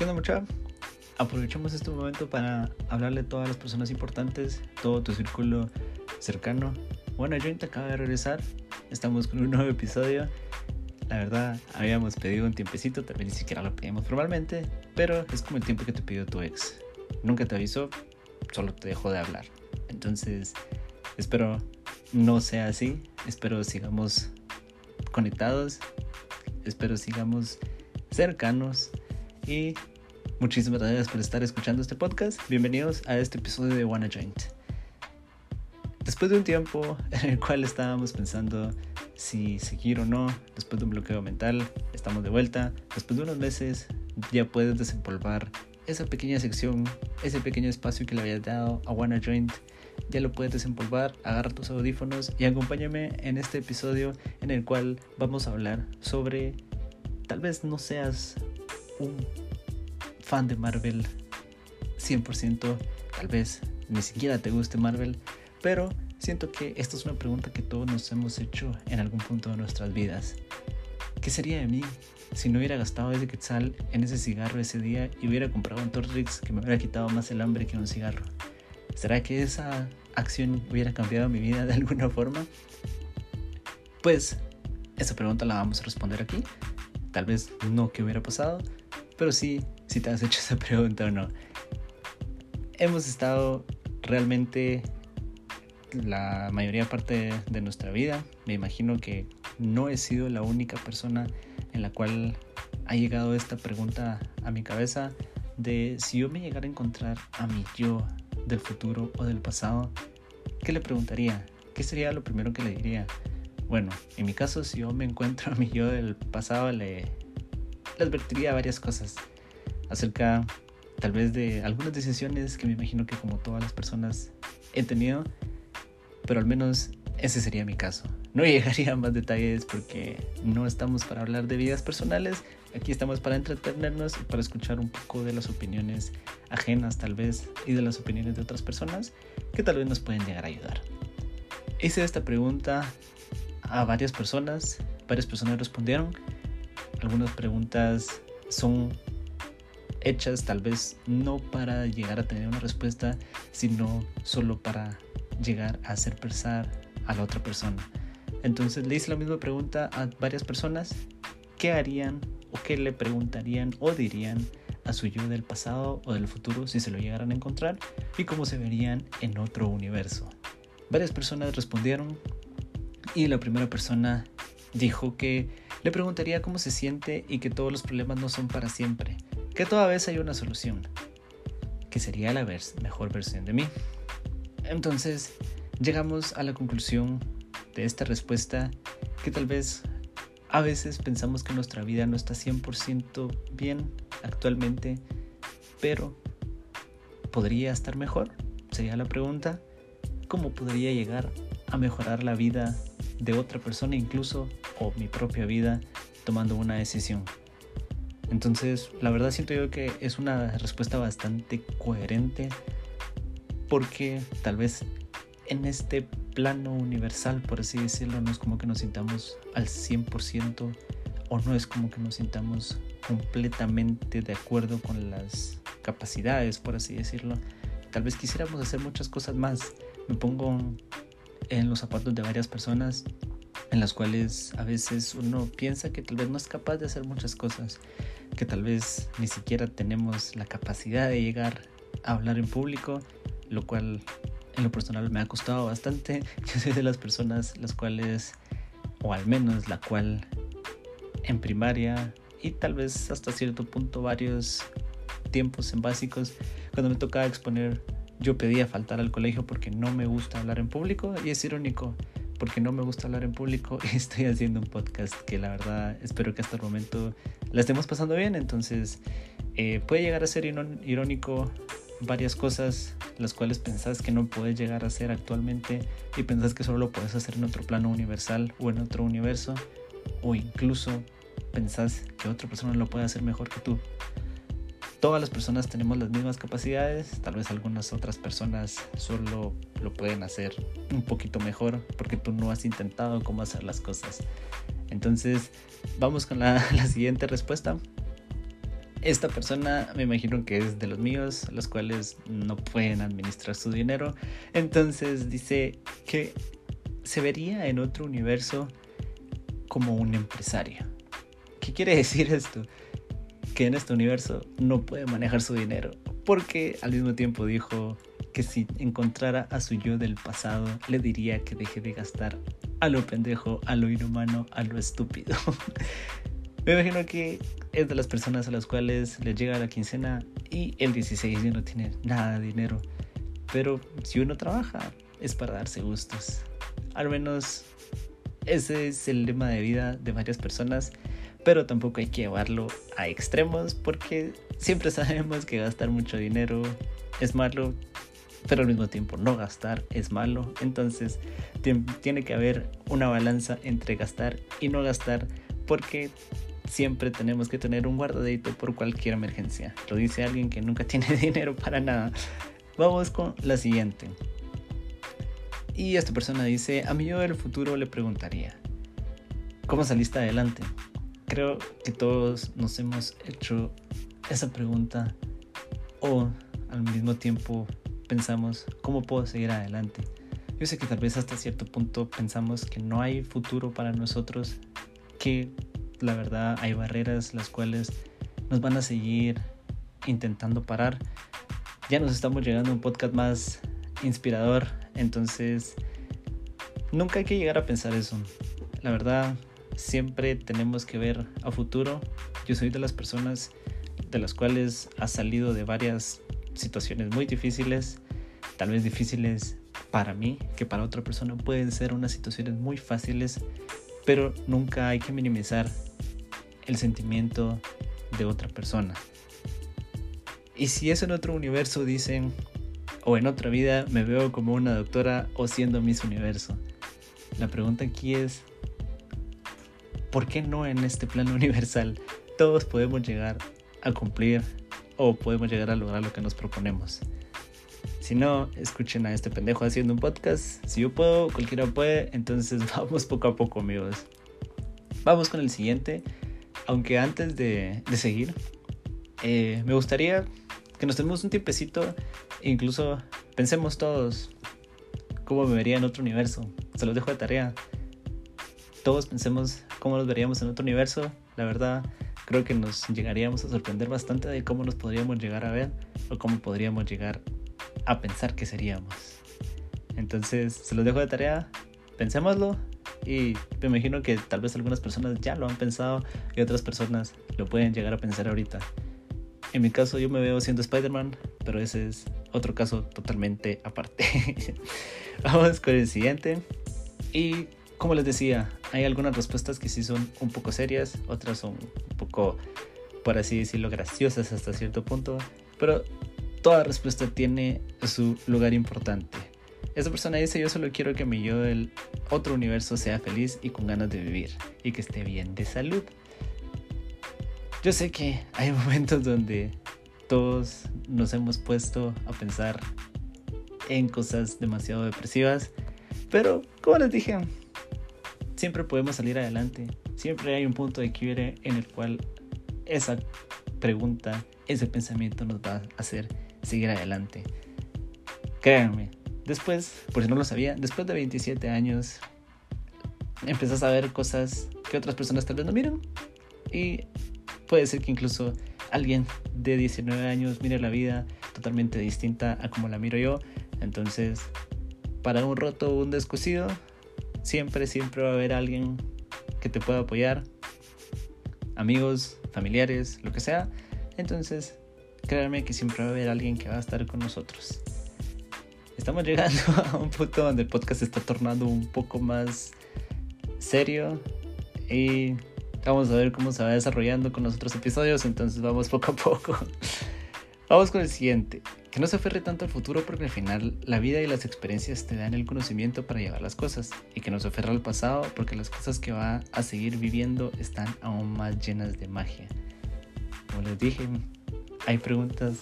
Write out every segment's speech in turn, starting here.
¿Qué onda, mucha? Este momento para hablarle a todas las personas importantes, todo tu círculo cercano. Bueno, yo te acabo de regresar, estamos con un nuevo episodio. La verdad, habíamos pedido un tiempecito, también ni siquiera lo pedimos formalmente, pero es como el tiempo que te pidió tu ex. Nunca te avisó, solo te dejó de hablar. Entonces, espero no sea así, espero sigamos conectados, espero sigamos cercanos y muchísimas gracias por estar escuchando este podcast. Bienvenidos a este episodio de Wanna Joint. Después de un tiempo en el cual estábamos pensando si seguir o no, después de un bloqueo mental, estamos de vuelta. Después de unos meses ya puedes desempolvar esa pequeña sección, ese pequeño espacio que le habías dado a Wanna Joint ya lo puedes desempolvar, agarra tus audífonos y acompáñame en este episodio en el cual vamos a hablar sobre tal vez no seas un fan de Marvel 100%, tal vez ni siquiera te guste Marvel, pero siento que esta es una pregunta que todos nos hemos hecho en algún punto de nuestras vidas. ¿Qué sería de mí si no hubiera gastado ese quetzal en ese cigarro ese día y hubiera comprado un Tortrix que me hubiera quitado más el hambre que un cigarro? ¿Será que esa acción hubiera cambiado mi vida de alguna forma? Pues esa pregunta la vamos a responder aquí. Tal vez no que hubiera pasado, pero sí si te has hecho esa pregunta o no. Hemos estado realmente la mayoría parte de nuestra vida. Me imagino que no he sido la única persona en la cual ha llegado esta pregunta a mi cabeza de si yo me llegara a encontrar a mi yo del futuro o del pasado, ¿qué le preguntaría? ¿Qué sería lo primero que le diría? Bueno, en mi caso, si yo me encuentro a mi yo del pasado, le, le advertiría varias cosas acerca tal vez de algunas decisiones que me imagino que como todas las personas he tenido, pero al menos ese sería mi caso. No llegaría a más detalles porque no estamos para hablar de vidas personales, aquí estamos para entretenernos y para escuchar un poco de las opiniones ajenas tal vez y de las opiniones de otras personas que tal vez nos pueden llegar a ayudar. Hice esta pregunta a varias personas, varias personas respondieron, algunas preguntas son hechas tal vez no para llegar a tener una respuesta, sino solo para llegar a hacer pensar a la otra persona. Entonces le hice la misma pregunta a varias personas. ¿Qué harían o qué le preguntarían o dirían a su yo del pasado o del futuro si se lo llegaran a encontrar y cómo se verían en otro universo? Varias personas respondieron y la primera persona dijo que le preguntaría cómo se siente y que todos los problemas no son para siempre, que toda vez hay una solución, que sería la mejor versión de mí. Entonces, llegamos a la conclusión de esta respuesta que tal vez a veces pensamos que nuestra vida no está 100% bien actualmente, pero ¿podría estar mejor? Sería la pregunta. ¿Cómo podría llegar a mejorar la vida de otra persona incluso o mi propia vida tomando una decisión? Entonces, la verdad siento yo que es una respuesta bastante coherente porque tal vez en este plano universal, por así decirlo, no es como que nos sintamos al 100% o no es como que nos sintamos completamente de acuerdo con las capacidades, por así decirlo. Tal vez quisiéramos hacer muchas cosas más. Me pongo en los zapatos de varias personas en las cuales a veces uno piensa que tal vez no es capaz de hacer muchas cosas, que tal vez ni siquiera tenemos la capacidad de llegar a hablar en público, lo cual en lo personal me ha costado bastante. Yo soy de las personas las cuales, o al menos la cual en primaria y tal vez hasta cierto punto varios tiempos en básicos, cuando me tocaba exponer, yo pedía faltar al colegio porque no me gusta hablar en público y es irónico porque no me gusta hablar en público y estoy haciendo un podcast que la verdad espero que hasta el momento la estemos pasando bien, entonces eh, puede llegar a ser irónico varias cosas las cuales pensás que no puedes llegar a hacer actualmente y pensás que solo lo puedes hacer en otro plano universal o en otro universo o incluso pensás que otra persona lo puede hacer mejor que tú. Todas las personas tenemos las mismas capacidades, tal vez algunas otras personas solo lo pueden hacer un poquito mejor porque tú no has intentado cómo hacer las cosas. Entonces, vamos con la, la siguiente respuesta. esta persona me imagino que es de los míos, los cuales no pueden administrar su dinero. Entonces dice que se vería en otro universo como un empresario. ¿Qué quiere decir esto? Que en este universo no puede manejar su dinero. Porque al mismo tiempo dijo que si encontrara a su yo del pasado, le diría que deje de gastar a lo pendejo, a lo inhumano, a lo estúpido. Me imagino que es de las personas a las cuales le llega la quincena y el 16 ya no tiene nada de dinero. Pero si uno trabaja es para darse gustos. Al menos ese es el lema de vida de varias personas. Pero tampoco hay que llevarlo a extremos porque siempre sabemos que gastar mucho dinero es malo pero al mismo tiempo no gastar es malo. Entonces tiene que haber una balanza entre gastar y no gastar porque siempre tenemos que tener un guardadito por cualquier emergencia. Lo dice alguien que nunca tiene dinero para nada. Vamos con la siguiente. Y esta persona dice, a mí yo del futuro le preguntaría, ¿cómo saliste adelante? Creo que todos nos hemos hecho esa pregunta o al mismo tiempo pensamos, ¿cómo puedo seguir adelante? Yo sé que tal vez hasta cierto punto pensamos que no hay futuro para nosotros, que la verdad hay barreras las cuales nos van a seguir intentando parar. Ya nos estamos llegando a un podcast más inspirador, entonces nunca hay que llegar a pensar eso. La verdad, siempre tenemos que ver a futuro. Yo soy de las personas de las cuales ha salido de varias situaciones muy difíciles, tal vez difíciles para mí, que para otra persona pueden ser unas situaciones muy fáciles, pero nunca hay que minimizar el sentimiento de otra persona. Y si es en otro universo, dicen, o en otra vida me veo como una doctora o siendo Miss Universo. La pregunta aquí es, ¿por qué no en este plano universal todos podemos llegar a cumplir o podemos llegar a lograr lo que nos proponemos. Si no, escuchen a este pendejo haciendo un podcast. Si yo puedo, cualquiera puede. Entonces vamos poco a poco, amigos. Vamos con el siguiente. Aunque antes de, seguir, eh, me gustaría que nos demos un tiempecito. E incluso pensemos todos cómo me vería en otro universo. Se los dejo de tarea. Todos pensemos cómo nos veríamos en otro universo. La verdad, creo que nos llegaríamos a sorprender bastante de cómo nos podríamos llegar a ver o cómo podríamos llegar a pensar que seríamos. Entonces, se los dejo de tarea, pensémoslo y me imagino que tal vez algunas personas ya lo han pensado y otras personas lo pueden llegar a pensar ahorita. En mi caso yo me veo siendo Spider-Man, pero ese es otro caso totalmente aparte. Vamos con el siguiente. Y como les decía, hay algunas respuestas que sí son un poco serias, otras son un poco, por así decirlo, graciosas hasta cierto punto, pero toda respuesta tiene su lugar importante. Esa persona dice, yo solo quiero que mi yo del otro universo sea feliz y con ganas de vivir y que esté bien de salud. Yo sé que hay momentos donde todos nos hemos puesto a pensar en cosas demasiado depresivas, pero como les dije, siempre podemos salir adelante. Siempre hay un punto de quiebre en el cual esa pregunta, ese pensamiento nos va a hacer seguir adelante. Créanme, después, por si no lo sabía, después de 27 años, empezás a ver cosas que otras personas tal vez no miran. Y puede ser que incluso alguien de 19 años mire la vida totalmente distinta a como la miro yo. Entonces, para un roto un descosido, Siempre, siempre va a haber alguien que te pueda apoyar. Amigos, familiares, lo que sea. Entonces, créanme que siempre va a haber alguien que va a estar con nosotros. Estamos llegando a un punto donde el podcast se está tornando un poco más serio y vamos a ver cómo se va desarrollando con los otros episodios, entonces vamos poco a poco. Vamos con el siguiente. Que no se aferre tanto al futuro porque al final la vida y las experiencias te dan el conocimiento para llevar las cosas. Y que no se aferre al pasado porque las cosas que va a seguir viviendo están aún más llenas de magia. Como les dije, hay preguntas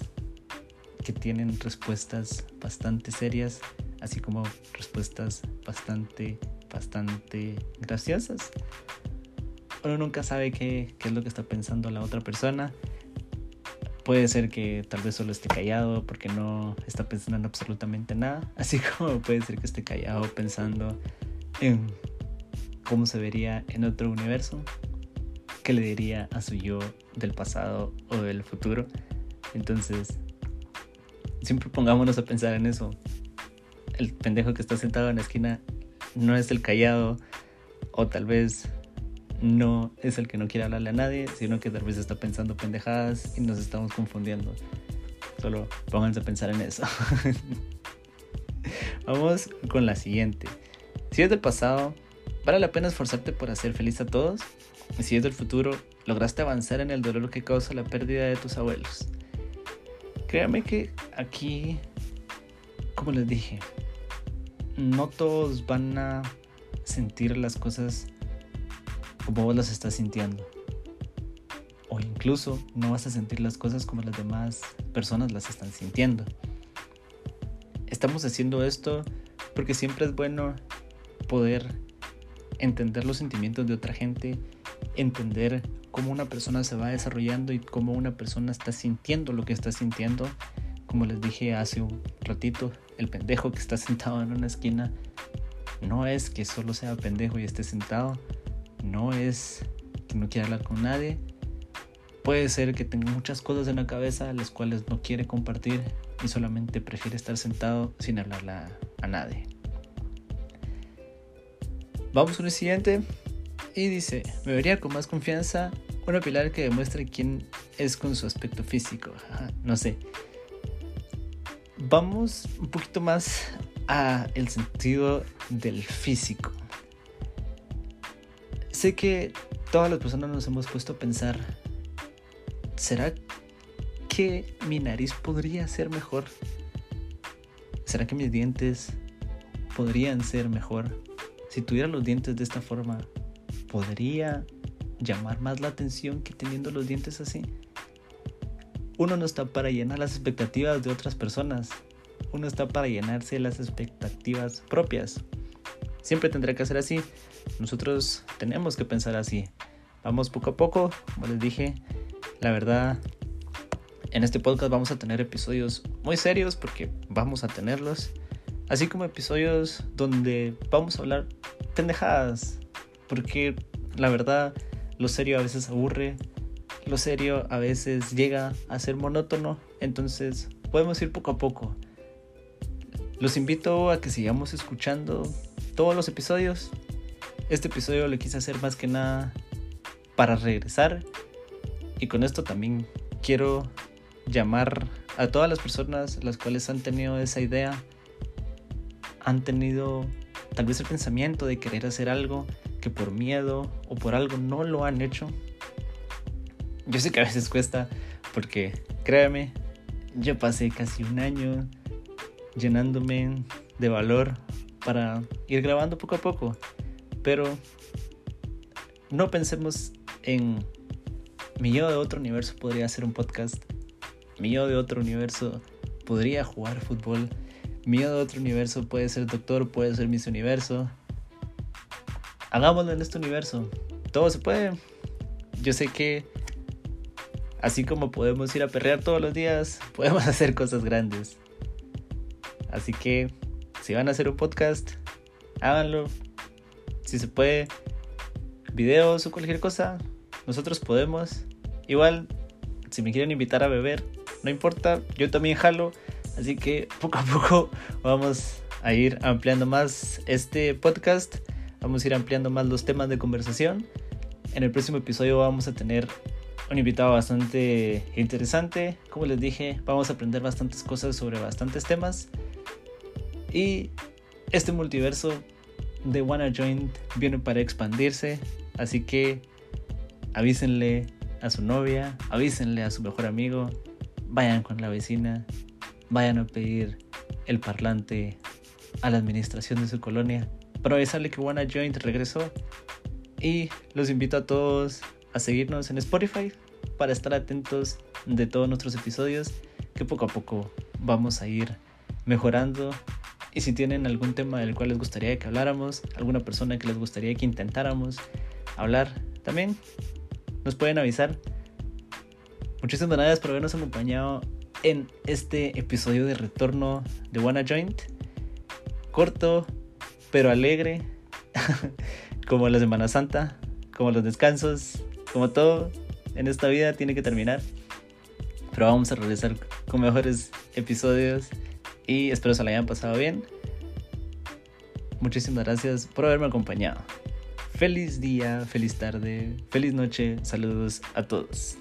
que tienen respuestas bastante serias, así como respuestas bastante, bastante graciosas. Uno nunca sabe qué, qué es lo que está pensando la otra persona Puede ser que tal vez solo esté callado porque no está pensando en absolutamente nada, así como puede ser que esté callado pensando en cómo se vería en otro universo, qué le diría a su yo del pasado o del futuro. Entonces, siempre pongámonos a pensar en eso. El pendejo que está sentado en la esquina no es el callado o tal vez no es el que no quiere hablarle a nadie, sino que tal vez está pensando pendejadas y nos estamos confundiendo. Solo pónganse a pensar en eso. Vamos con la siguiente. Si es del pasado, ¿vale la pena esforzarte por hacer feliz a todos? Y si es del futuro, lograste avanzar en el dolor que causa la pérdida de tus abuelos. Créame que aquí, como les dije, no todos van a sentir las cosas como vos las estás sintiendo. O incluso no vas a sentir las cosas como las demás personas las están sintiendo. Estamos haciendo esto porque siempre es bueno poder entender los sentimientos de otra gente, entender cómo una persona se va desarrollando y cómo una persona está sintiendo lo que está sintiendo. Como les dije hace un ratito, el pendejo que está sentado en una esquina no es que solo sea pendejo y esté sentado, no es que no quiera hablar con nadie. Puede ser que tenga muchas cosas en la cabeza las cuales no quiere compartir y solamente prefiere estar sentado sin hablarle a, nadie. Vamos con el siguiente. Y dice, me vería con más confianza una pilar que demuestre quién es con su aspecto físico. no sé. Vamos un poquito más a el sentido del físico. Sé que todas las personas nos hemos puesto a pensar, ¿será que mi nariz podría ser mejor? ¿Será que mis dientes podrían ser mejor? Si tuviera los dientes de esta forma, ¿podría llamar más la atención que teniendo los dientes así? Uno no está para llenar las expectativas de otras personas, uno está para llenarse las expectativas propias. Siempre tendrá que ser así, nosotros tenemos que pensar así. Vamos poco a poco, como les dije, la verdad, en este podcast vamos a tener episodios muy serios porque vamos a tenerlos, así como episodios donde vamos a hablar pendejadas, porque la verdad, lo serio a veces aburre, lo serio a veces llega a ser monótono, entonces podemos ir poco a poco. Los invito a que sigamos escuchando todos los episodios. Este episodio lo quise hacer más que nada para regresar. Y con esto también quiero llamar a todas las personas las cuales han tenido esa idea, han tenido tal vez el pensamiento de querer hacer algo que por miedo o por algo no lo han hecho. Yo sé que a veces cuesta porque créeme, yo pasé casi un año llenándome de valor para ir grabando poco a poco. Pero no pensemos en mi yo de otro universo podría hacer un podcast. Mi yo de otro universo podría jugar fútbol. Mi yo de otro universo puede ser doctor, puede ser Miss Universo. Hagámoslo en este universo. Todo se puede. Yo sé que así como podemos ir a perrear todos los días, podemos hacer cosas grandes. Así que si van a hacer un podcast, háganlo si se puede, videos o cualquier cosa, nosotros podemos. Igual, si me quieren invitar a beber, no importa, yo también jalo. Así que poco a poco vamos a ir ampliando más este podcast. Vamos a ir ampliando más los temas de conversación. En el próximo episodio vamos a tener un invitado bastante interesante. Como les dije, vamos a aprender bastantes cosas sobre bastantes temas. Y este multiverso de Wanna Join viene para expandirse, así que avísenle a su novia, avísenle a su mejor amigo, vayan con la vecina, vayan a pedir el parlante a la administración de su colonia. Para avisarle que Wanna Join regresó y los invito a todos a seguirnos en Spotify para estar atentos de todos nuestros episodios que poco a poco vamos a ir mejorando y si tienen algún tema del cual les gustaría que habláramos, alguna persona que les gustaría que intentáramos hablar, también nos pueden avisar. Muchísimas gracias por habernos acompañado en este episodio de retorno de Wanna Joint. Corto, pero alegre, como la Semana Santa, como los descansos, como todo en esta vida tiene que terminar. Pero vamos a regresar con mejores episodios y espero se la hayan pasado bien. Muchísimas gracias por haberme acompañado. Feliz día, feliz tarde, feliz noche, saludos a todos.